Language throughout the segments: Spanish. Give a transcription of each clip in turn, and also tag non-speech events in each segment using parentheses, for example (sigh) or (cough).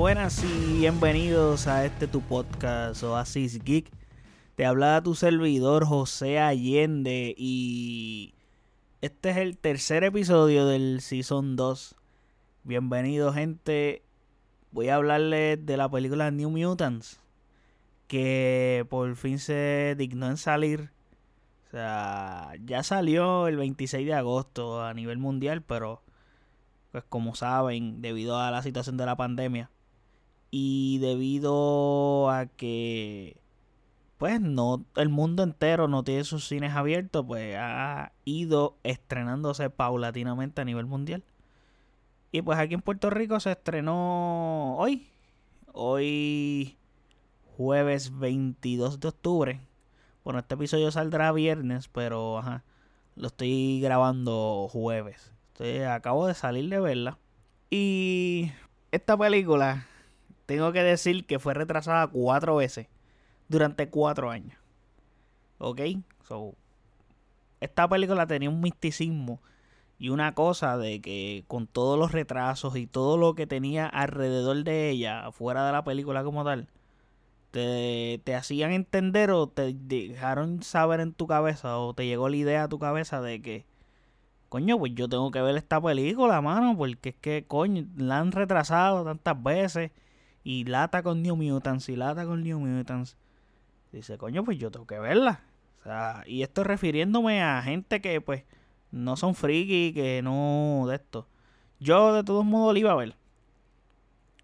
buenas y bienvenidos a este tu podcast Oasis Geek. Te habla tu servidor José Allende y este es el tercer episodio del Season 2. Bienvenido gente. Voy a hablarles de la película New Mutants que por fin se dignó en salir. O sea, ya salió el 26 de agosto a nivel mundial, pero pues como saben, debido a la situación de la pandemia y debido a que pues no el mundo entero no tiene sus cines abiertos, pues ha ido estrenándose paulatinamente a nivel mundial. Y pues aquí en Puerto Rico se estrenó hoy. Hoy jueves 22 de octubre. Bueno, este episodio saldrá viernes, pero ajá, lo estoy grabando jueves. Acabo de salir de verla. Y esta película, tengo que decir que fue retrasada cuatro veces durante cuatro años. ¿Ok? So, esta película tenía un misticismo y una cosa de que con todos los retrasos y todo lo que tenía alrededor de ella, fuera de la película como tal, te, te hacían entender o te dejaron saber en tu cabeza o te llegó la idea a tu cabeza de que coño, pues yo tengo que ver esta película, mano, porque es que, coño, la han retrasado tantas veces y lata con New Mutants y lata con New Mutants. Dice, coño, pues yo tengo que verla. O sea, y esto refiriéndome a gente que, pues, no son friki, que no de esto. Yo, de todos modos, la iba a ver.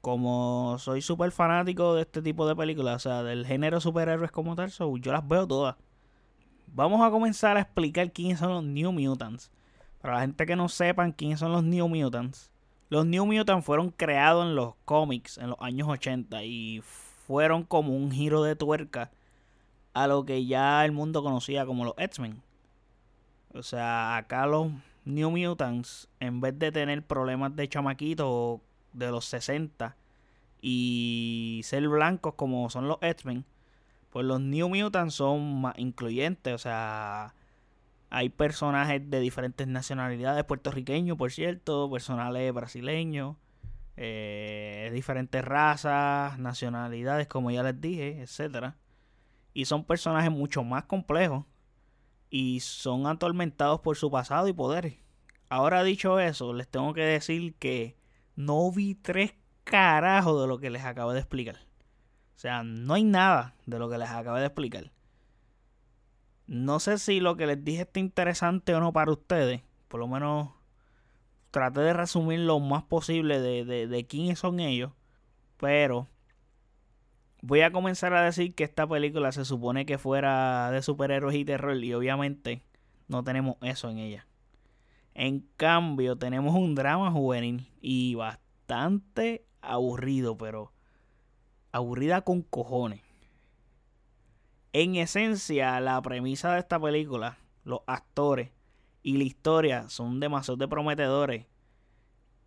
Como soy súper fanático de este tipo de películas, o sea, del género superhéroes como tal, yo las veo todas. Vamos a comenzar a explicar quiénes son los New Mutants. Para la gente que no sepan quiénes son los New Mutants. Los New Mutants fueron creados en los cómics en los años 80 y fueron como un giro de tuerca a lo que ya el mundo conocía como los X-Men. O sea, acá los New Mutants, en vez de tener problemas de chamaquito de los 60 y ser blancos como son los X-Men, pues los New Mutants son más incluyentes. O sea, hay personajes de diferentes nacionalidades, puertorriqueños, por cierto, personales brasileños, eh, diferentes razas, nacionalidades, como ya les dije, etcétera. Y son personajes mucho más complejos y son atormentados por su pasado y poderes. Ahora dicho eso, les tengo que decir que no vi tres carajos de lo que les acabo de explicar. O sea, no hay nada de lo que les acabo de explicar. No sé si lo que les dije está interesante o no para ustedes. Por lo menos traté de resumir lo más posible de, de, quiénes son ellos. Pero voy a comenzar a decir que esta película se supone que fuera de superhéroes y terror. Y obviamente no tenemos eso en ella. En cambio, tenemos un drama juvenil y bastante aburrido, pero aburrida con cojones. En esencia, la premisa de esta película, los actores y la historia son demasiado prometedores.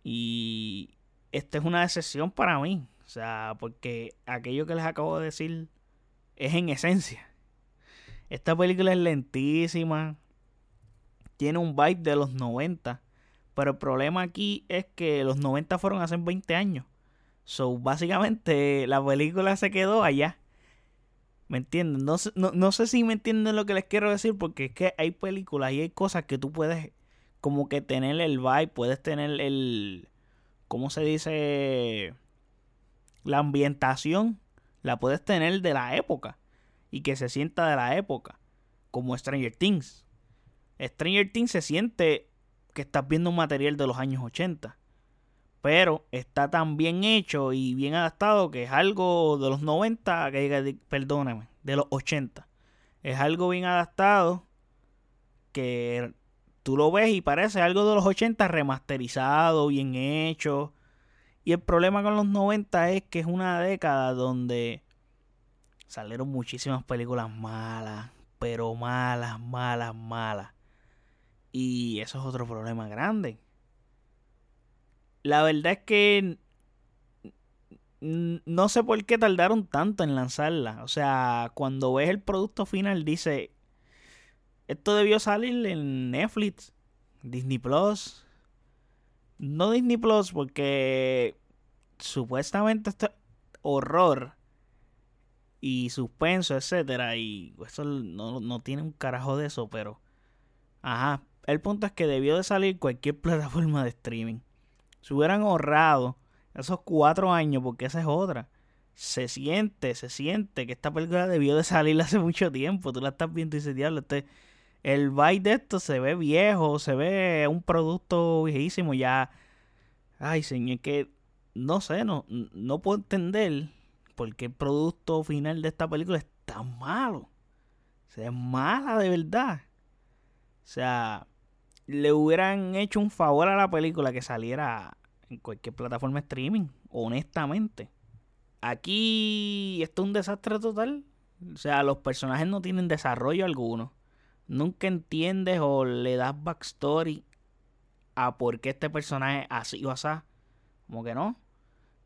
Y esta es una decepción para mí. O sea, porque aquello que les acabo de decir es en esencia. Esta película es lentísima. Tiene un vibe de los 90. Pero el problema aquí es que los 90 fueron hace 20 años. So, básicamente la película se quedó allá. ¿Me entienden? No, no, sé si me entienden lo que les quiero decir porque es que hay películas y hay cosas que tú puedes como que tener el vibe, puedes tener el... ¿Cómo se dice? La ambientación la puedes tener de la época y que se sienta de la época, como Stranger Things. Stranger Things se siente que estás viendo un material de los años 80, pero está tan bien hecho y bien adaptado que es algo de los 90, que perdóname, de los 80. Es algo bien adaptado que tú lo ves y parece algo de los 80 remasterizado, bien hecho. Y el problema con los 90 es que es una década donde salieron muchísimas películas malas, pero malas, malas, malas. Y eso es otro problema grande la verdad es que no sé por qué tardaron tanto en lanzarla. O sea, cuando ves el producto final dice, esto debió salir en Netflix, Disney Plus. No Disney Plus porque supuestamente este horror y suspenso, etcétera, y eso no, no tiene un carajo de eso, pero ajá, el punto es que debió de salir cualquier (laughs) plataforma de streaming. Se hubieran ahorrado esos cuatro años, porque esa es otra. Se siente, se siente que esta película debió de salir hace mucho tiempo. Tú la estás viendo y dices, diablo, este, el byte de esto se ve viejo, se ve un producto viejísimo ya. Ay, señor, que no sé, no, no puedo entender por qué el producto final de esta película es tan malo. O es mala de verdad. O sea, le hubieran hecho un favor a la película que saliera en cualquier plataforma de streaming, honestamente. Aquí está un desastre total. O sea, los personajes no tienen desarrollo alguno. Nunca entiendes o le das backstory a por qué este personaje así o así. Como que no.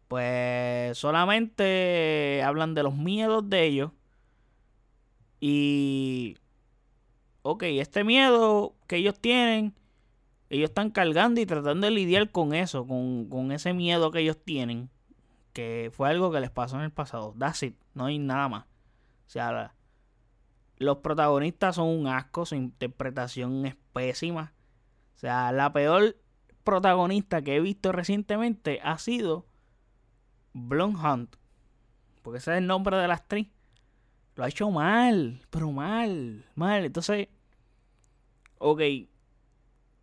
Pues solamente hablan de los miedos de ellos. Y ok, este miedo que ellos tienen, ellos están cargando y tratando de lidiar con eso, con, ese miedo que ellos tienen, que fue algo que les pasó en el pasado. That's it, no hay nada más. O sea, los protagonistas son un asco, su interpretación es pésima. O sea, la peor protagonista que he visto recientemente ha sido Blonde Hunt. Porque ese es el nombre de la actriz. Lo ha hecho mal, pero mal, mal. Entonces, ok,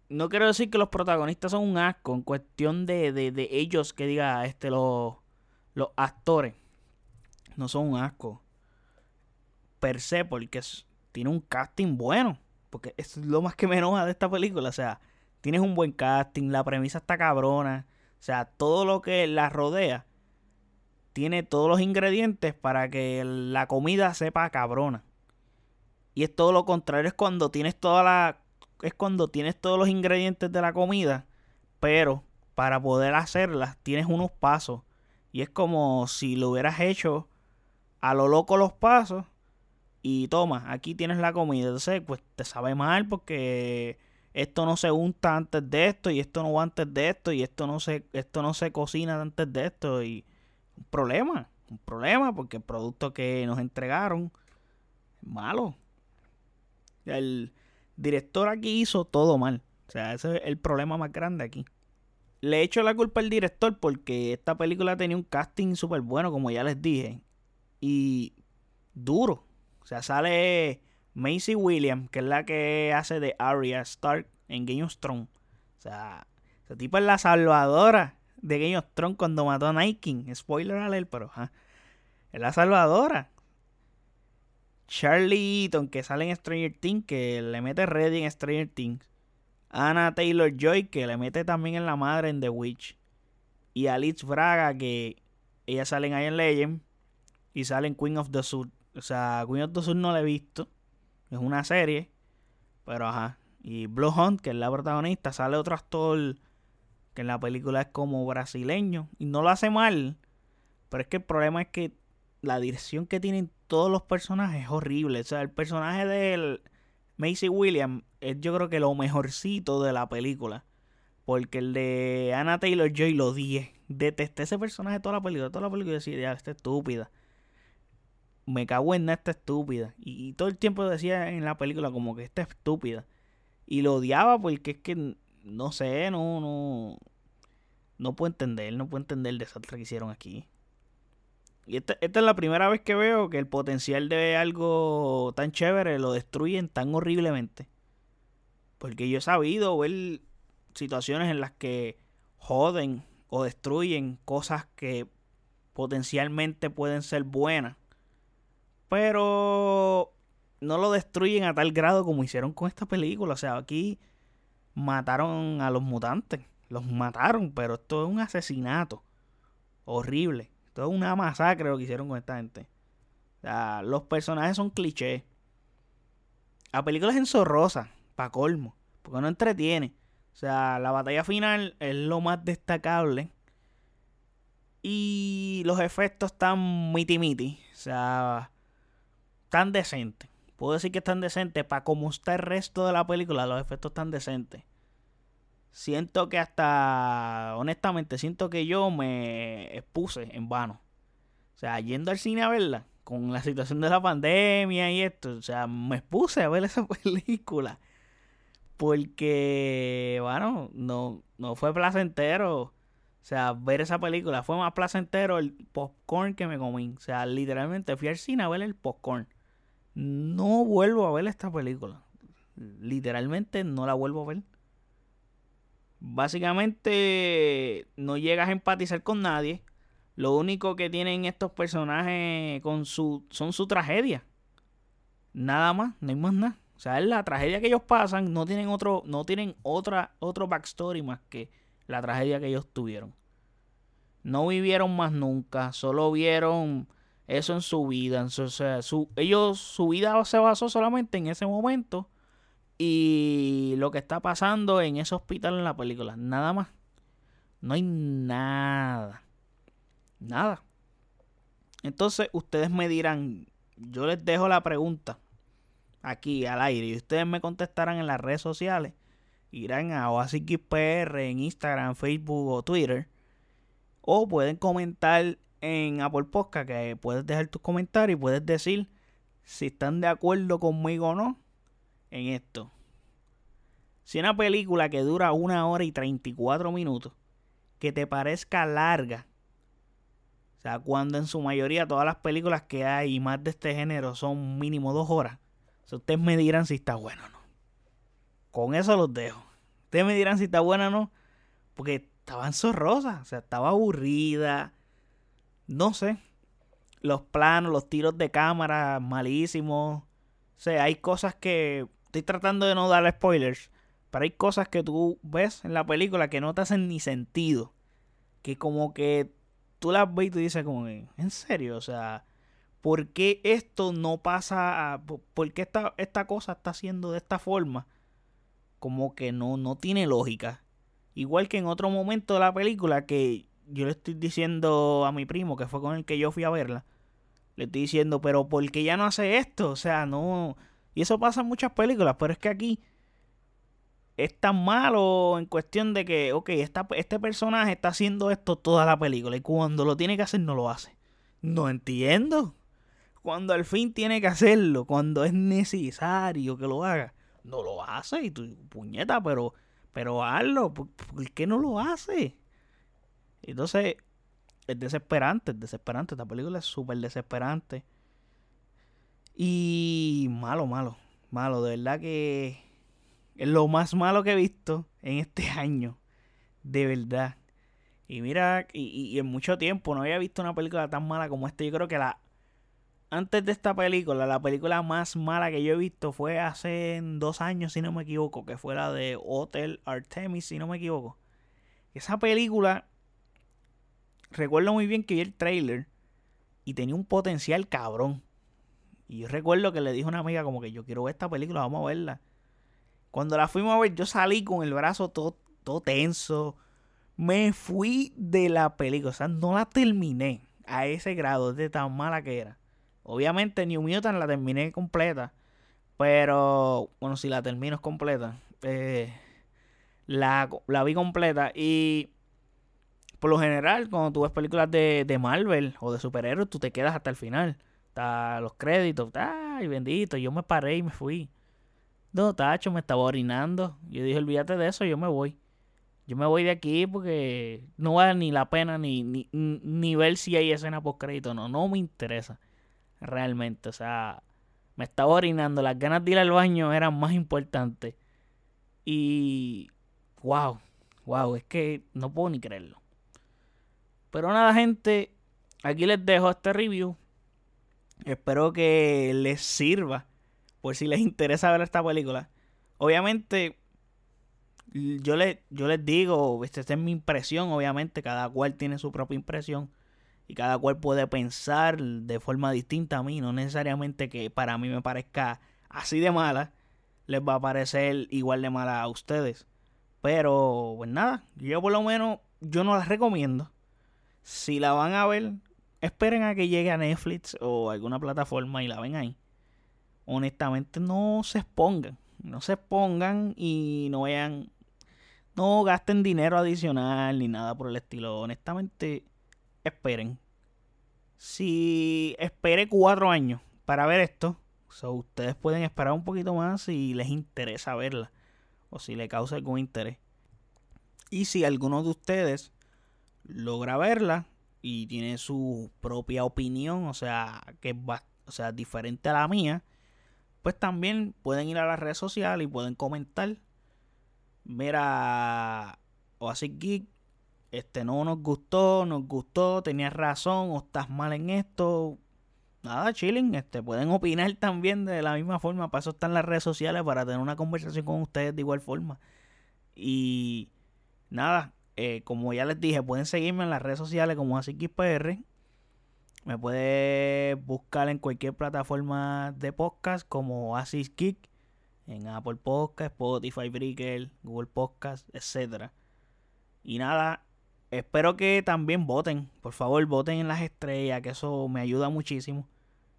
no quiero decir que los protagonistas son un asco en cuestión de, de, ellos que diga este los, los actores. No son un asco. Per se, porque tiene un casting bueno. Porque es lo más que me enoja de esta película. O sea, tienes un buen casting, la premisa está cabrona. O sea, todo lo que la rodea tiene todos los ingredientes para que la comida sepa cabrona. Y es todo lo contrario, es cuando tienes toda la es cuando tienes todos los ingredientes de la comida, pero para poder hacerlas tienes unos pasos. Y es como si lo hubieras hecho a lo loco los pasos y toma, aquí tienes la comida. Entonces, pues te sabe mal porque esto no se unta antes de esto y esto no va antes de esto y esto no se esto no se cocina antes de esto y un problema, un problema porque el producto que nos entregaron es malo. El, director aquí hizo todo mal. O sea, ese es el problema más grande aquí. Le echo la culpa al director porque esta película tenía un casting súper bueno, como ya les dije. Y duro. O sea, sale Macy Williams, que es la que hace de Arya Stark en Game of Thrones. O sea, ese tipo es la salvadora de Game of Thrones cuando mató a Night King. Spoiler alert, pero es la salvadora. Charlie Eaton, que sale en Stranger Things, que le mete ready en Stranger Things. Anna Taylor Joy, que le mete también en la madre en The Witch. Y Alice Braga, que ella sale en Iron Legend. Y sale en Queen of the South. O sea, Queen of the South no la he visto. Es una serie. Pero ajá. Y Blue Hunt, que es la protagonista, sale otro actor que en la película es como brasileño. Y no lo hace mal. Pero es que el problema es que la dirección que tienen todos los personajes es horrible. O sea, el personaje de Macy Williams es yo creo que lo mejorcito de la película. Porque el de Anna Taylor Joy lo odié. Detesté ese personaje toda la película. Toda la película decía, ya, esta estúpida. Me cago en esta estúpida. Y, y, todo el tiempo decía en la película como que esta estúpida. Y lo odiaba porque es que, no sé, no, no. No puedo entender, no puedo entender el desastre que hicieron aquí. Y esta, es la primera vez que veo que el potencial de algo tan chévere lo destruyen tan horriblemente. Porque yo he sabido ver situaciones en las que joden o destruyen cosas que potencialmente pueden ser buenas. Pero no lo destruyen a tal grado como hicieron con esta película. O sea, aquí mataron a los mutantes. Los mataron, pero esto es un asesinato horrible. Todo una masacre lo que hicieron con esta gente. O sea, los personajes son clichés. La película es enzorrosa, pa' colmo, porque no entretiene. O sea, la batalla final es lo más destacable. Y los efectos están miti miti. O sea, tan decentes. Puedo decir que están decentes para como está el resto de la película. Los efectos están decentes. Siento que hasta, honestamente, siento que yo me expuse en vano. O sea, yendo al cine a verla, con la situación de la pandemia y esto, o sea, me expuse a ver (laughs) esa película. Porque, bueno, no, no fue placentero. O sea, ver esa película fue más placentero el popcorn que me comí. O sea, literalmente fui al cine a ver el popcorn. No vuelvo a ver esta película. Literalmente no la vuelvo a ver. Básicamente no llegas a empatizar con nadie. Lo único que tienen estos personajes con su son su tragedia. Nada más, no hay más nada. O sea, es la tragedia que ellos pasan, no tienen otro no tienen otra otro backstory más que la tragedia que ellos tuvieron. No vivieron más nunca, solo vieron eso en su vida. o sea, su, ellos, su vida se basó solamente en ese momento y lo que está pasando en ese hospital en la película. Nada más. No hay nada. Nada. Entonces ustedes me dirán, yo les dejo la pregunta aquí al aire y ustedes me contestarán en las redes sociales. Irán a OasisXPR en Instagram, Facebook o Twitter. O pueden comentar en Apple Podcast que puedes dejar tus comentarios y puedes decir si están de acuerdo conmigo o no en esto. Si una película que dura una hora y 34 minutos, que te parezca larga, o sea, cuando en su mayoría todas las películas que hay más de este género son mínimo dos horas, o ustedes me dirán si está bueno o no. Con eso los dejo. Ustedes me dirán si está buena o no, porque estaban zorrosas, o sea, estaba aburrida, no sé. Los planos, los tiros de cámara malísimos. O sea, hay cosas que Estoy tratando de no dar spoilers. Pero hay cosas que tú ves en la película que no te hacen ni sentido. Que como que tú las ves y tú dices como, en serio, o sea, ¿por qué esto no pasa? ¿Por qué esta, esta cosa está haciendo de esta forma? Como que no, no tiene lógica. Igual que en otro momento de la película que yo le estoy diciendo a mi primo, que fue con el que yo fui a verla, le estoy diciendo, pero ¿por qué ya no hace esto? O sea, no, y eso pasa en muchas películas, pero es que aquí es tan malo en cuestión de que, ok, este personaje está haciendo esto toda la película y cuando lo tiene que hacer no lo hace. No entiendo. Cuando al fin tiene que hacerlo, cuando es necesario que lo haga, no lo hace y tu puñeta, pero, pero hazlo, ¿por, ¿por qué no lo hace? Entonces, es desesperante, es desesperante. Esta película es súper desesperante. Y malo, malo, malo. De verdad que es lo más malo que he visto en este (laughs) año. De verdad. Y mira, y, en mucho tiempo no había visto una película tan mala como esta. Yo creo que la... Antes de esta película, la película más mala que yo he visto fue hace dos años, si no me equivoco, que fue la de Hotel Artemis, si no me equivoco. Esa película, recuerdo muy bien que vi el trailer y tenía un potencial cabrón. Y yo recuerdo que le dije a una amiga como que yo quiero ver esta película, vamos a verla. Cuando la fuimos a ver, yo salí con el brazo todo, todo tenso. Me fui de la película, o sea, no la terminé a ese grado de tan mala que era. Obviamente New Mutant la terminé completa. Pero, bueno, si la termino es completa. Eh, la, la, vi completa. Y por lo general, cuando tú ves películas de, de Marvel o de superhéroes, tú te quedas hasta el final los créditos. Ay, bendito, yo me paré y me fui. No, tacho, me estaba orinando. Yo dije, olvídate de eso, yo me voy. Yo me voy de aquí porque no vale ni la pena ni, ni, ni ver si hay escena post crédito. No, no me interesa. Realmente, o sea, me estaba orinando. Las ganas de ir al baño eran más importantes. Y, wow, wow, es que no puedo ni creerlo. Pero nada, gente, aquí les dejo este review. Espero que les sirva por si les interesa ver esta película. Obviamente, yo, le, yo les digo, esta es mi impresión, obviamente, cada cual tiene su propia impresión y cada cual puede pensar de forma distinta a mí, no necesariamente que para mí me parezca así de mala, les va a parecer igual de mala a ustedes. Pero, pues nada, yo por lo menos, yo no las recomiendo. Si la van a ver, esperen a que llegue a Netflix o alguna plataforma y la ven ahí. Honestamente, no se expongan. No se expongan y no vean. no gasten dinero adicional ni nada por el estilo. Honestamente, esperen. Si espere cuatro años para ver esto, ustedes pueden esperar un poquito más si les interesa verla o si le causa algún interés. Y si alguno de ustedes logra verla y tiene su propia opinión, o sea, que es o sea, diferente a la mía, pues también pueden ir a las redes sociales y pueden comentar. Mira, o así Geek, este no nos gustó, nos gustó, tenías razón, o estás mal en esto. Nada, chilling, este, pueden opinar también de la misma forma. Para eso están las redes sociales, para tener una conversación con ustedes de igual forma. Y nada, eh, como ya les dije, pueden seguirme en las redes sociales como AsiKPR. Me puede buscar en cualquier plataforma de podcast como Asis en Apple Podcast, Spotify, Breaker, Google Podcast, etc. Y nada, espero que también voten. Por favor, voten en las estrellas, que eso me ayuda muchísimo.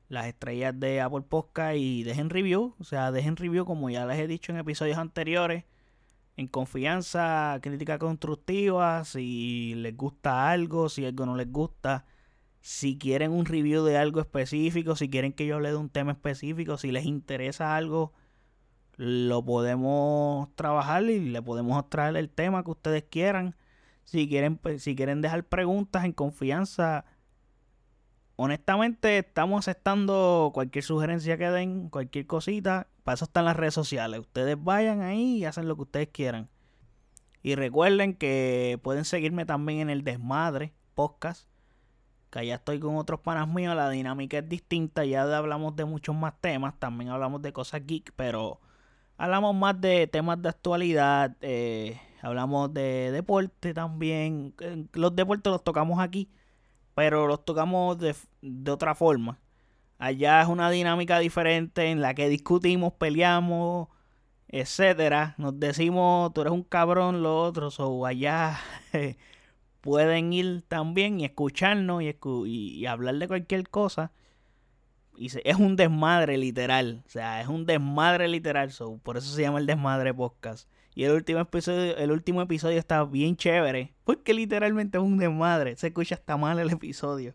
Las estrellas de Apple Podcast y dejen review. O sea, dejen review como ya les he dicho en episodios anteriores. En confianza, crítica constructiva. Si les gusta algo, si algo no les gusta. Si quieren un review de algo específico, si quieren que yo hable de un tema específico, si les interesa algo, lo podemos trabajar y le podemos traer el tema que ustedes quieran. Si quieren, pues, si quieren dejar preguntas en confianza, honestamente estamos aceptando cualquier sugerencia que den, cualquier cosita. Para eso están las redes sociales. Ustedes vayan ahí y hacen lo que ustedes quieran. Y recuerden que pueden seguirme también en el Desmadre Podcast. Que allá estoy con otros panas míos. La dinámica es distinta. Ya hablamos de muchos más temas. También hablamos de cosas geek. Pero hablamos más de temas de actualidad. Eh, hablamos de deporte también. Los deportes los tocamos aquí, pero los tocamos de, otra forma. Allá es una dinámica diferente en la que discutimos, peleamos, etcétera. Nos decimos, tú eres un cabrón, los otros, o allá (laughs) pueden ir también y escucharnos y, hablar de cualquier cosa. Y es un desmadre literal. O sea, es un desmadre literal. por eso se llama el desmadre podcast. Y el último episodio, el último episodio está bien chévere. Porque literalmente es un desmadre. Se escucha hasta mal el episodio.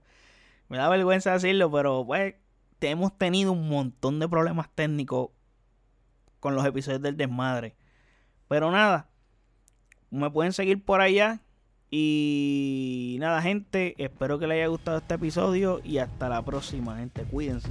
Me da vergüenza decirlo, pero pues hemos tenido un montón de problemas técnicos con los episodios del desmadre. Pero nada, me pueden seguir por allá. Y nada, gente, espero que les haya gustado este episodio y hasta la próxima, gente. Cuídense.